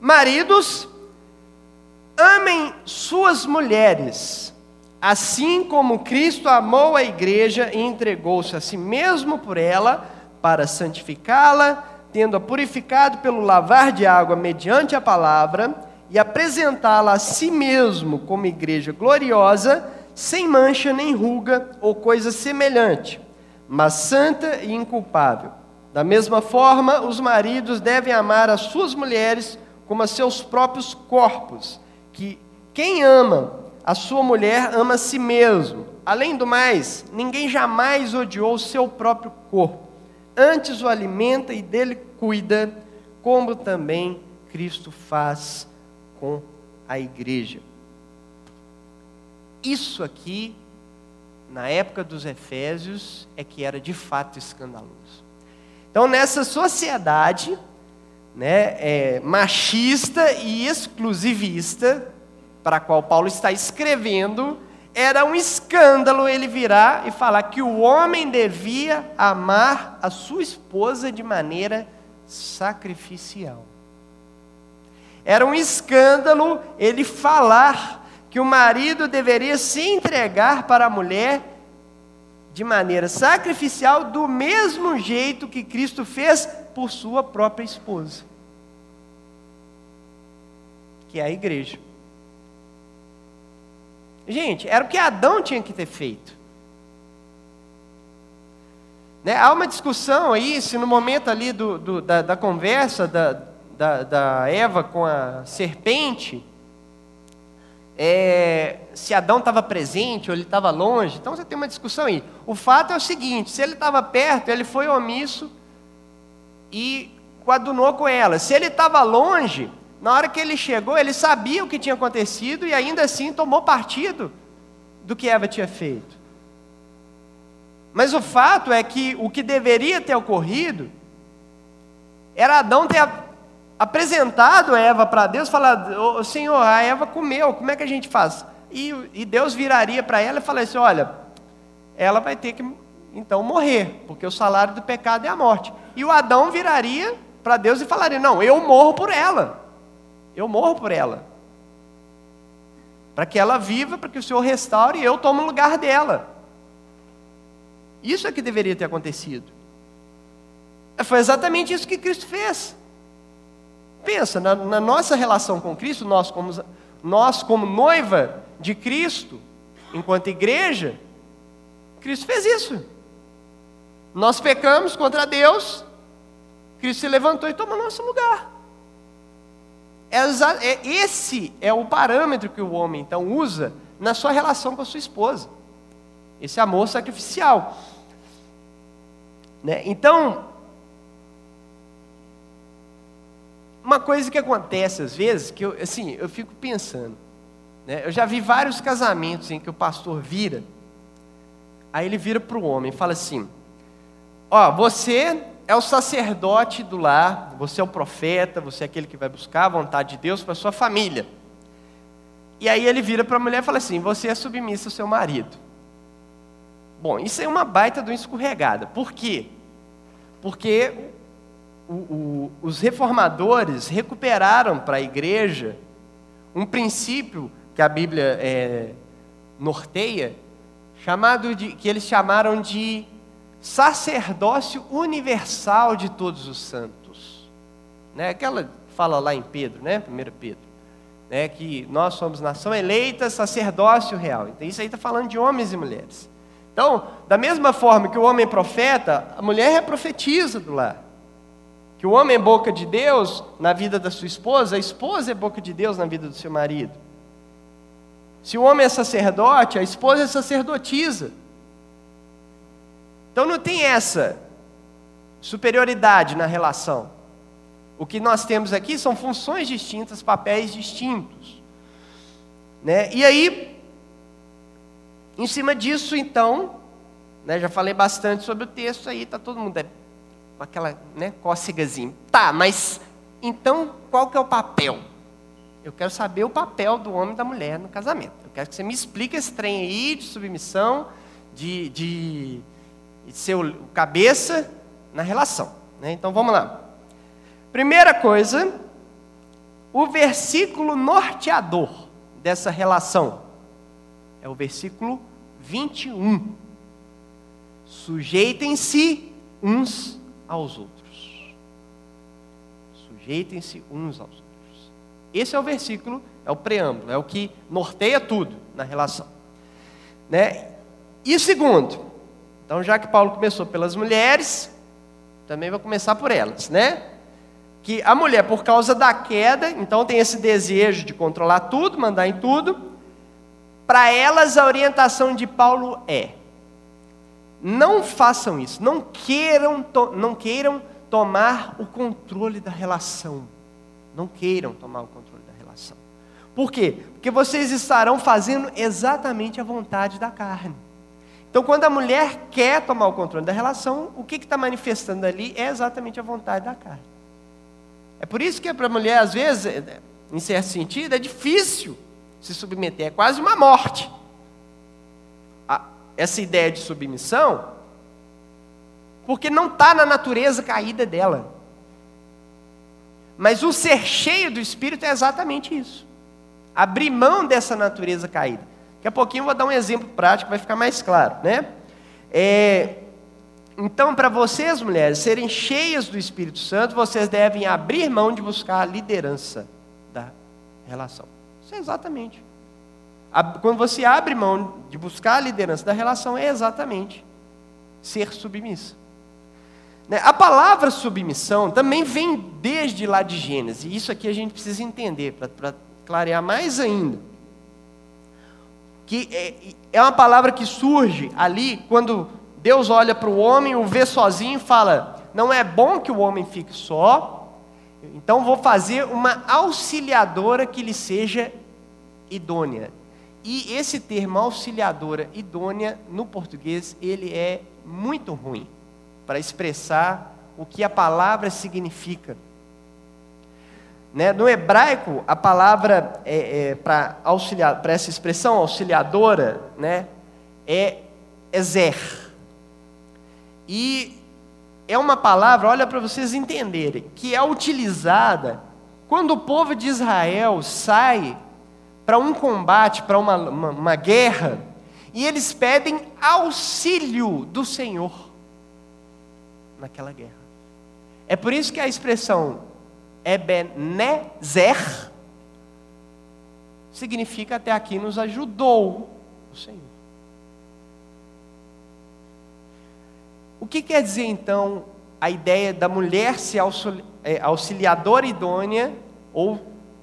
Maridos, amem suas mulheres, assim como Cristo amou a igreja e entregou-se a si mesmo por ela, para santificá-la, tendo-a purificado pelo lavar de água mediante a palavra, e apresentá-la a si mesmo como igreja gloriosa, sem mancha nem ruga ou coisa semelhante, mas santa e inculpável. Da mesma forma, os maridos devem amar as suas mulheres como a seus próprios corpos, que quem ama a sua mulher ama a si mesmo. Além do mais, ninguém jamais odiou o seu próprio corpo, antes o alimenta e dele cuida, como também Cristo faz com a igreja. Isso aqui, na época dos Efésios, é que era de fato escandaloso. Então, nessa sociedade, né, é, machista e exclusivista, para a qual Paulo está escrevendo, era um escândalo ele virar e falar que o homem devia amar a sua esposa de maneira sacrificial. Era um escândalo ele falar que o marido deveria se entregar para a mulher de maneira sacrificial, do mesmo jeito que Cristo fez por sua própria esposa, que é a igreja. Gente, era o que Adão tinha que ter feito. Né? Há uma discussão aí, se no momento ali do, do da, da, conversa da, da, da Eva com a serpente, é, se Adão estava presente ou ele estava longe. Então você tem uma discussão aí. O fato é o seguinte: se ele estava perto, ele foi omisso e coadunou com ela. Se ele estava longe, na hora que ele chegou, ele sabia o que tinha acontecido e ainda assim tomou partido do que Eva tinha feito. Mas o fato é que o que deveria ter ocorrido era Adão ter apresentado Eva para Deus, falado: oh, Senhor, a Eva comeu, como é que a gente faz? E, e Deus viraria para ela e falaria assim: Olha, ela vai ter que então morrer, porque o salário do pecado é a morte. E o Adão viraria para Deus e falaria: Não, eu morro por ela. Eu morro por ela. Para que ela viva, para que o Senhor restaure e eu tomo o lugar dela. Isso é que deveria ter acontecido. Foi exatamente isso que Cristo fez. Pensa, na, na nossa relação com Cristo, nós como, nós como noiva de Cristo, enquanto igreja, Cristo fez isso. Nós pecamos contra Deus, Cristo se levantou e tomou nosso lugar. É, é, esse é o parâmetro que o homem então usa na sua relação com a sua esposa. esse amor sacrificial. Né? Então, uma coisa que acontece às vezes, que eu, assim, eu fico pensando, né? eu já vi vários casamentos em que o pastor vira, aí ele vira para o homem e fala assim: Ó, você é o sacerdote do lar, você é o profeta, você é aquele que vai buscar a vontade de Deus para sua família. E aí ele vira para a mulher e fala assim: Você é submissa ao seu marido. Bom, isso é uma baita de uma escorregada. Por quê? Porque o, o, os reformadores recuperaram para a igreja um princípio que a Bíblia é, norteia, chamado de, que eles chamaram de sacerdócio universal de todos os santos. Né? Aquela fala lá em Pedro, né? 1 Pedro né, que nós somos nação eleita, sacerdócio real. Então, isso aí está falando de homens e mulheres. Então, da mesma forma que o homem é profeta, a mulher é profetiza do lar. Que o homem é boca de Deus na vida da sua esposa, a esposa é boca de Deus na vida do seu marido. Se o homem é sacerdote, a esposa é sacerdotisa. Então não tem essa superioridade na relação. O que nós temos aqui são funções distintas, papéis distintos. Né? E aí, em cima disso, então, né, já falei bastante sobre o texto aí, tá todo mundo é, com aquela né, cócegazinha. Tá, mas então qual que é o papel? Eu quero saber o papel do homem e da mulher no casamento. Eu quero que você me explique esse trem aí de submissão, de, de, de ser o cabeça na relação. Né? Então vamos lá. Primeira coisa, o versículo norteador dessa relação é o versículo 21. Sujeitem-se uns aos outros. Sujeitem-se uns aos outros. Esse é o versículo, é o preâmbulo, é o que norteia tudo na relação. Né? E segundo, então já que Paulo começou pelas mulheres, também vou começar por elas, né? que a mulher, por causa da queda, então tem esse desejo de controlar tudo, mandar em tudo. Para elas, a orientação de Paulo é: não façam isso, não queiram, não queiram tomar o controle da relação. Não queiram tomar o controle da relação. Por quê? Porque vocês estarão fazendo exatamente a vontade da carne. Então, quando a mulher quer tomar o controle da relação, o que está manifestando ali é exatamente a vontade da carne. É por isso que para a mulher, às vezes, é, em certo sentido, é difícil se submeter, é quase uma morte. Essa ideia de submissão, porque não está na natureza caída dela. Mas o ser cheio do Espírito é exatamente isso. Abrir mão dessa natureza caída. Daqui a pouquinho eu vou dar um exemplo prático, vai ficar mais claro, né? É, então, para vocês, mulheres, serem cheias do Espírito Santo, vocês devem abrir mão de buscar a liderança da relação. Isso é exatamente. Quando você abre mão de buscar a liderança da relação, é exatamente ser submissa. Né? A palavra submissão também vem desde lá de Gênesis, e isso aqui a gente precisa entender para clarear mais ainda. Que é, é uma palavra que surge ali quando Deus olha para o homem, o vê sozinho e fala: Não é bom que o homem fique só, então vou fazer uma auxiliadora que lhe seja idônea. E esse termo auxiliadora idônea, no português, ele é muito ruim para expressar o que a palavra significa. Né? No hebraico, a palavra é, é, para auxiliar, para essa expressão auxiliadora, né, é ezer. E é uma palavra, olha para vocês entenderem, que é utilizada quando o povo de Israel sai para um combate, para uma, uma, uma, guerra, e eles pedem auxílio do Senhor naquela guerra. É por isso que a expressão Ebenezer significa até aqui nos ajudou o Senhor. O que quer dizer então a ideia da mulher ser é, auxiliadora idônea ou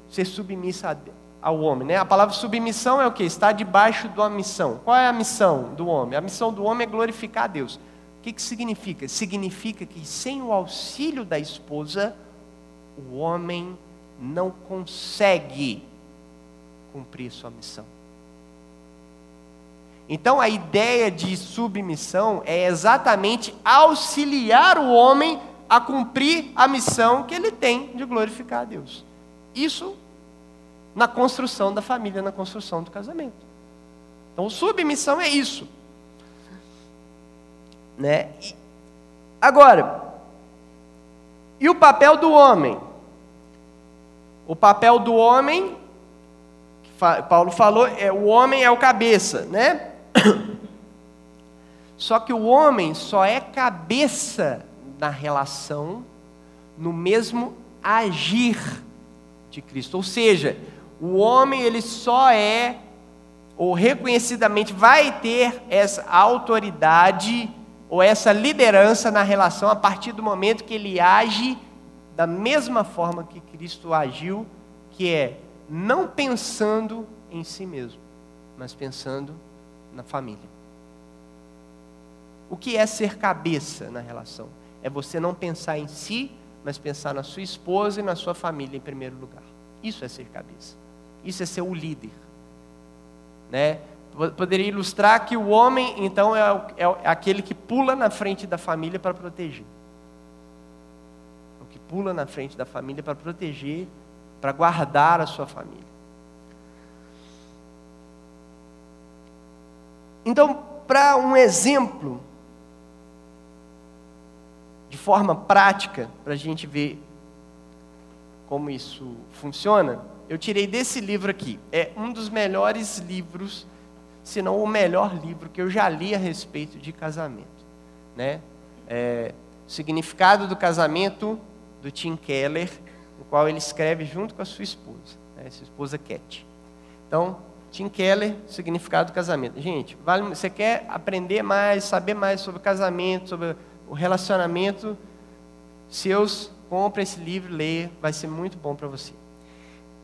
ser submissa ao homem. Né? A palavra submissão é o que? Está debaixo de uma missão. Qual é a missão do homem? A missão do homem é glorificar a Deus. O que, que significa? Significa que sem o auxílio da esposa, o homem não consegue cumprir sua missão. Então a ideia de submissão é exatamente auxiliar o homem a cumprir a missão que ele tem de glorificar a Deus. Isso na construção da família, na construção do casamento. Então, submissão é isso. Né? E, agora, e o papel do homem? O papel do homem, Paulo falou, é o homem é o cabeça, né? Só que o homem só é cabeça na relação, no mesmo agir de Cristo. Ou seja, o homem ele só é ou reconhecidamente vai ter essa autoridade ou essa liderança na relação a partir do momento que ele age da mesma forma que Cristo agiu, que é não pensando em si mesmo, mas pensando na família. O que é ser cabeça na relação? É você não pensar em si, mas pensar na sua esposa e na sua família em primeiro lugar. Isso é ser cabeça. Isso é ser o líder. Né? Poderia ilustrar que o homem, então, é, é aquele que pula na frente da família para proteger. Pula na frente da família para proteger, para guardar a sua família. Então, para um exemplo, de forma prática, para a gente ver como isso funciona, eu tirei desse livro aqui. É um dos melhores livros, se não o melhor livro que eu já li a respeito de casamento. Né? É, significado do casamento do Tim Keller, no qual ele escreve junto com a sua esposa, né? sua esposa Cat. Então, Tim Keller, significado do casamento. Gente, vale, você quer aprender mais, saber mais sobre casamento, sobre o relacionamento, seus, compra esse livro, leia, vai ser muito bom para você.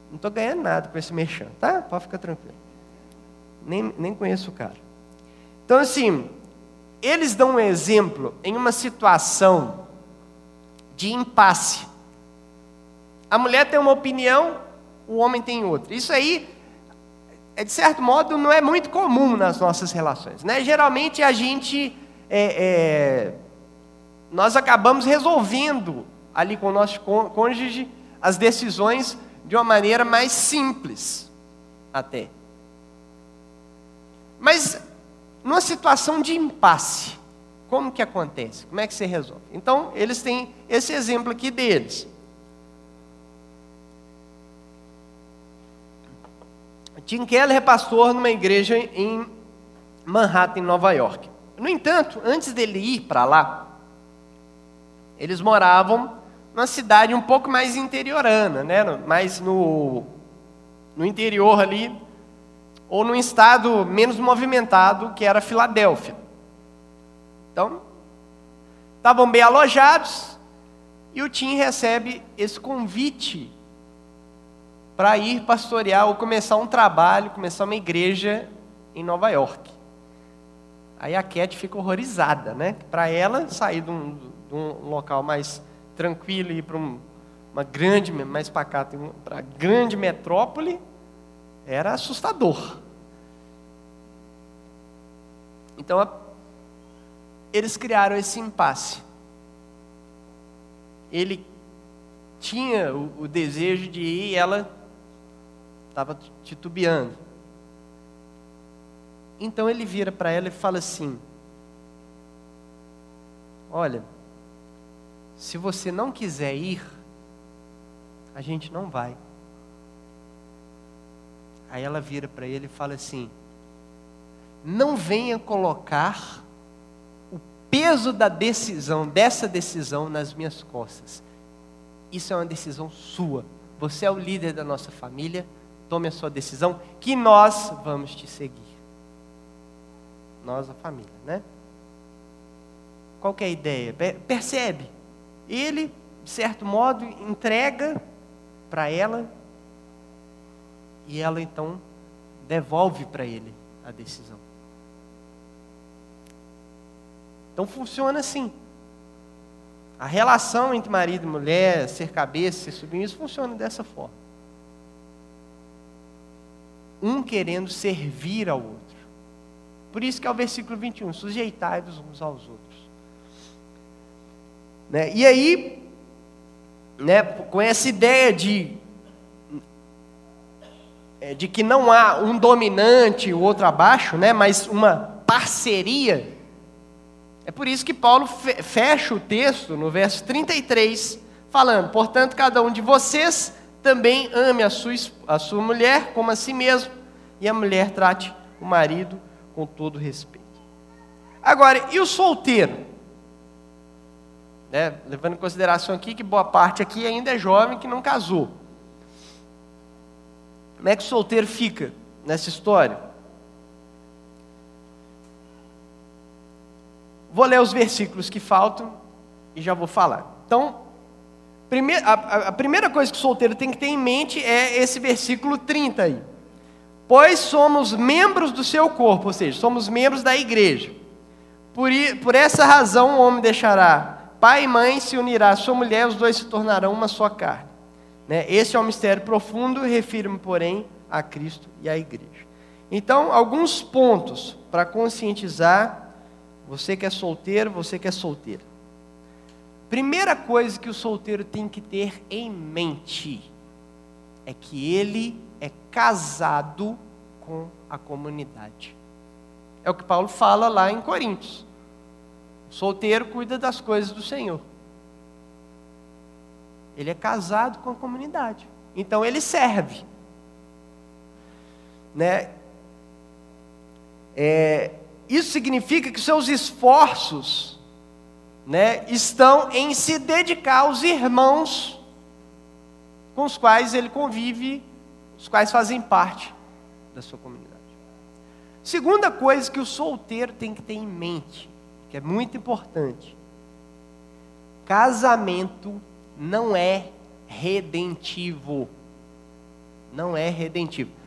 Não estou ganhando nada com esse mexão, tá? Pode ficar tranquilo. Nem, nem conheço o cara. Então, assim, eles dão um exemplo em uma situação de impasse. A mulher tem uma opinião, o homem tem outra. Isso aí, é, de certo modo, não é muito comum nas nossas relações. Né? Geralmente a gente. É, é, nós acabamos resolvendo ali com o nosso cônjuge as decisões de uma maneira mais simples, até. Mas, numa situação de impasse, como que acontece? Como é que se resolve? Então, eles têm esse exemplo aqui deles. Tim Keller é pastor numa igreja em Manhattan, em Nova York. No entanto, antes dele ir para lá, eles moravam numa cidade um pouco mais interiorana, né? mais no, no interior ali, ou num estado menos movimentado, que era Filadélfia. Então, estavam bem alojados, e o Tim recebe esse convite para ir pastorear ou começar um trabalho, começar uma igreja em Nova York. Aí a Cat fica horrorizada, né? Para ela sair de um, de um local mais tranquilo e ir para um, uma grande, mais pacata, para grande metrópole, era assustador. Então, a, eles criaram esse impasse. Ele tinha o, o desejo de ir e ela estava titubeando. Então ele vira para ela e fala assim: Olha, se você não quiser ir, a gente não vai. Aí ela vira para ele e fala assim: Não venha colocar peso da decisão, dessa decisão, nas minhas costas. Isso é uma decisão sua. Você é o líder da nossa família. Tome a sua decisão, que nós vamos te seguir. Nós, a família, né? Qual é a ideia? Percebe? ele, de certo modo, entrega para ela e ela então devolve para ele a decisão. Então funciona assim. A relação entre marido e mulher, ser cabeça, ser submisso, funciona dessa forma. Um querendo servir ao outro. Por isso que é o versículo 21, sujeitai-vos uns aos outros. Né? E aí, né, com essa ideia de, é, de que não há um dominante e o outro abaixo, né, mas uma parceria, é por isso que Paulo fecha o texto no verso 33, falando: Portanto, cada um de vocês também ame a sua, a sua mulher como a si mesmo, e a mulher trate o marido com todo respeito. Agora, e o solteiro? Né? Levando em consideração aqui que boa parte aqui ainda é jovem que não casou. Como é que o solteiro fica nessa história? Vou ler os versículos que faltam e já vou falar. Então, a, primeira coisa que o solteiro tem que ter em mente é esse versículo 30 aí. Pois somos membros do seu corpo, ou seja, somos membros da igreja. Por, por essa razão o homem deixará pai e mãe, se unirá à sua mulher, os dois se tornarão uma só carne. Né? Esse é um mistério profundo, refiro-me, porém, a Cristo e à igreja. Então, alguns pontos para conscientizar você que é solteiro, você que é solteira. Primeira coisa que o solteiro tem que ter em mente é que ele é casado com a comunidade. É o que Paulo fala lá em Coríntios. O solteiro cuida das coisas do Senhor. Ele é casado com a comunidade. Então ele serve. Né? É, isso significa que seus esforços né, estão em se dedicar aos irmãos com os quais ele convive, os quais fazem parte da sua comunidade. Segunda coisa que o solteiro tem que ter em mente, que é muito importante: casamento não é redentivo. Não é redentivo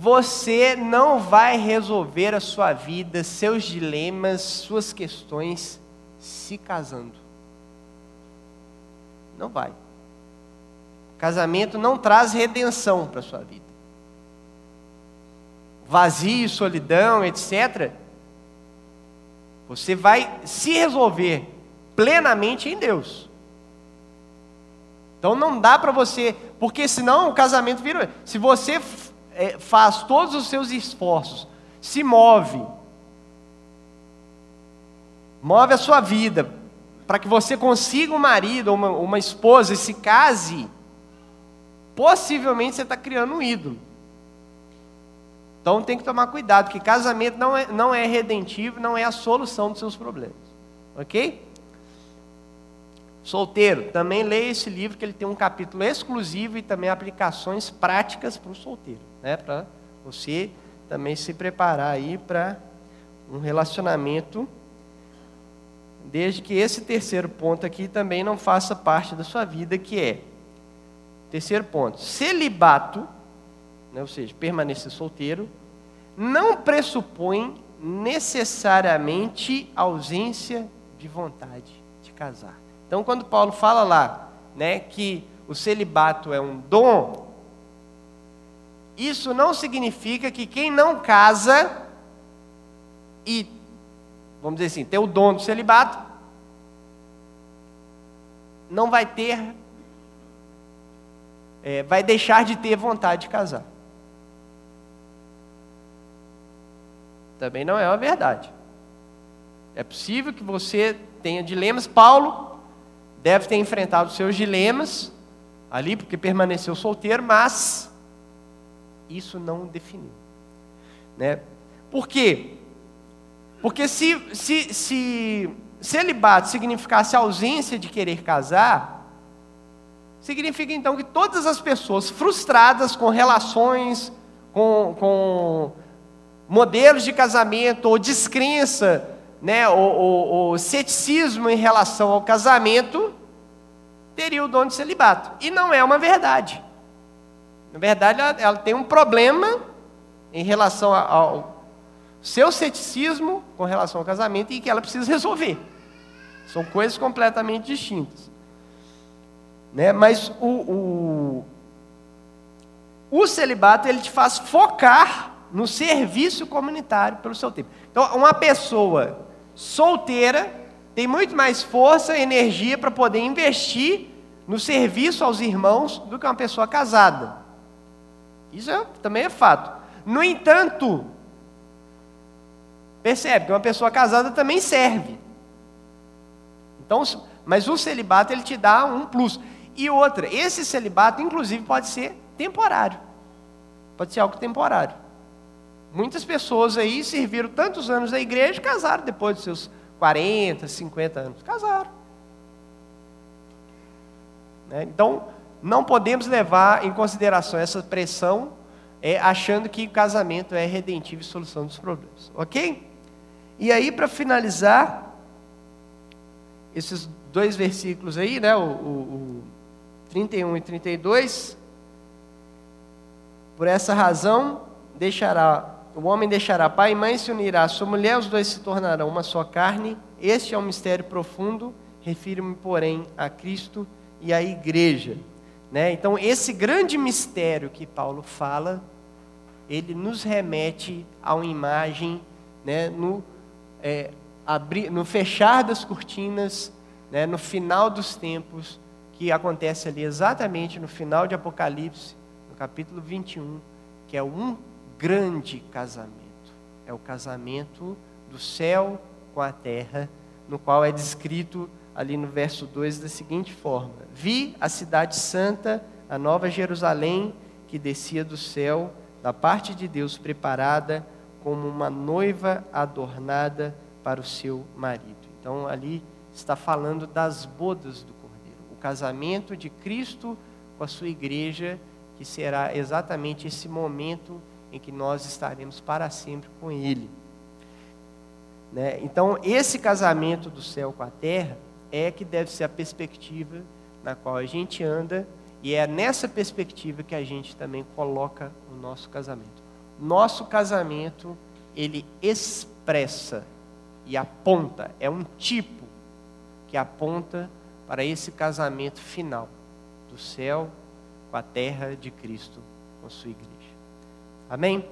você não vai resolver a sua vida, seus dilemas, suas questões se casando. Não vai. Casamento não traz redenção para a sua vida. Vazio, solidão, etc. Você vai se resolver plenamente em Deus. Então não dá para você, porque senão o casamento vira. Se você é, faz todos os seus esforços, se move, move a sua vida, para que você consiga um marido uma, uma esposa e se case, possivelmente você está criando um ídolo. Então tem que tomar cuidado, porque casamento não é, não é redentivo, não é a solução dos seus problemas. Ok? Solteiro, também leia esse livro que ele tem um capítulo exclusivo e também aplicações práticas para o solteiro, né? Para você também se preparar aí para um relacionamento, desde que esse terceiro ponto aqui também não faça parte da sua vida, que é terceiro ponto, celibato, né? ou seja, permanecer solteiro, não pressupõe necessariamente ausência de vontade de casar. Então, quando Paulo fala lá, né, que o celibato é um dom, isso não significa que quem não casa e, vamos dizer assim, tem o dom do celibato, não vai ter, é, vai deixar de ter vontade de casar. Também não é uma verdade. É possível que você tenha dilemas. Paulo deve ter enfrentado seus dilemas ali, porque permaneceu solteiro, mas isso não definiu. Né? Por quê? Porque se, se, se celibato significasse ausência de querer casar, significa então que todas as pessoas frustradas com relações, com, com modelos de casamento ou descrença né, o, o, o ceticismo em relação ao casamento, teria o dom de celibato. E não é uma verdade. Na verdade, ela, ela tem um problema em relação ao seu ceticismo com relação ao casamento e que ela precisa resolver. São coisas completamente distintas. Né? Mas o, o, o celibato ele te faz focar no serviço comunitário pelo seu tempo. Então, uma pessoa solteira tem muito mais força e energia para poder investir no serviço aos irmãos do que uma pessoa casada. Isso é, também é fato. No entanto, percebe que uma pessoa casada também serve. Então, mas o celibato ele te dá um plus. E outra, esse celibato inclusive pode ser temporário. Pode ser algo temporário. Muitas pessoas aí serviram tantos anos na igreja e casaram depois dos seus 40, 50 anos. Casaram. Né? Então, não podemos levar em consideração essa pressão é, achando que casamento é redentivo e solução dos problemas. Ok? E aí, para finalizar, esses dois versículos aí, né, o, o, o 31 e 32, por essa razão, deixará o homem deixará pai e mãe, se unirá à sua mulher, os dois se tornarão uma só carne. Este é um mistério profundo, refiro-me, porém, a Cristo e à igreja. Né? Então, esse grande mistério que Paulo fala, ele nos remete a uma imagem né, no, é, abrir, no fechar das cortinas, né, no final dos tempos, que acontece ali exatamente no final de Apocalipse, no capítulo 21, que é um grande casamento. É o casamento do céu com a terra, no qual é descrito ali no verso 2 da seguinte forma: Vi a cidade santa, a nova Jerusalém, que descia do céu, da parte de Deus, preparada como uma noiva adornada para o seu marido. Então, ali está falando das bodas do Cordeiro, o casamento de Cristo com a sua igreja, que será exatamente esse momento em que nós estaremos para sempre com Ele. Né? Então, esse casamento do céu com a terra é que deve ser a perspectiva na qual a gente anda, e é nessa perspectiva que a gente também coloca o nosso casamento. Nosso casamento, ele expressa e aponta, é um tipo que aponta para esse casamento final do céu com a terra de Cristo com sua igreja. Amém?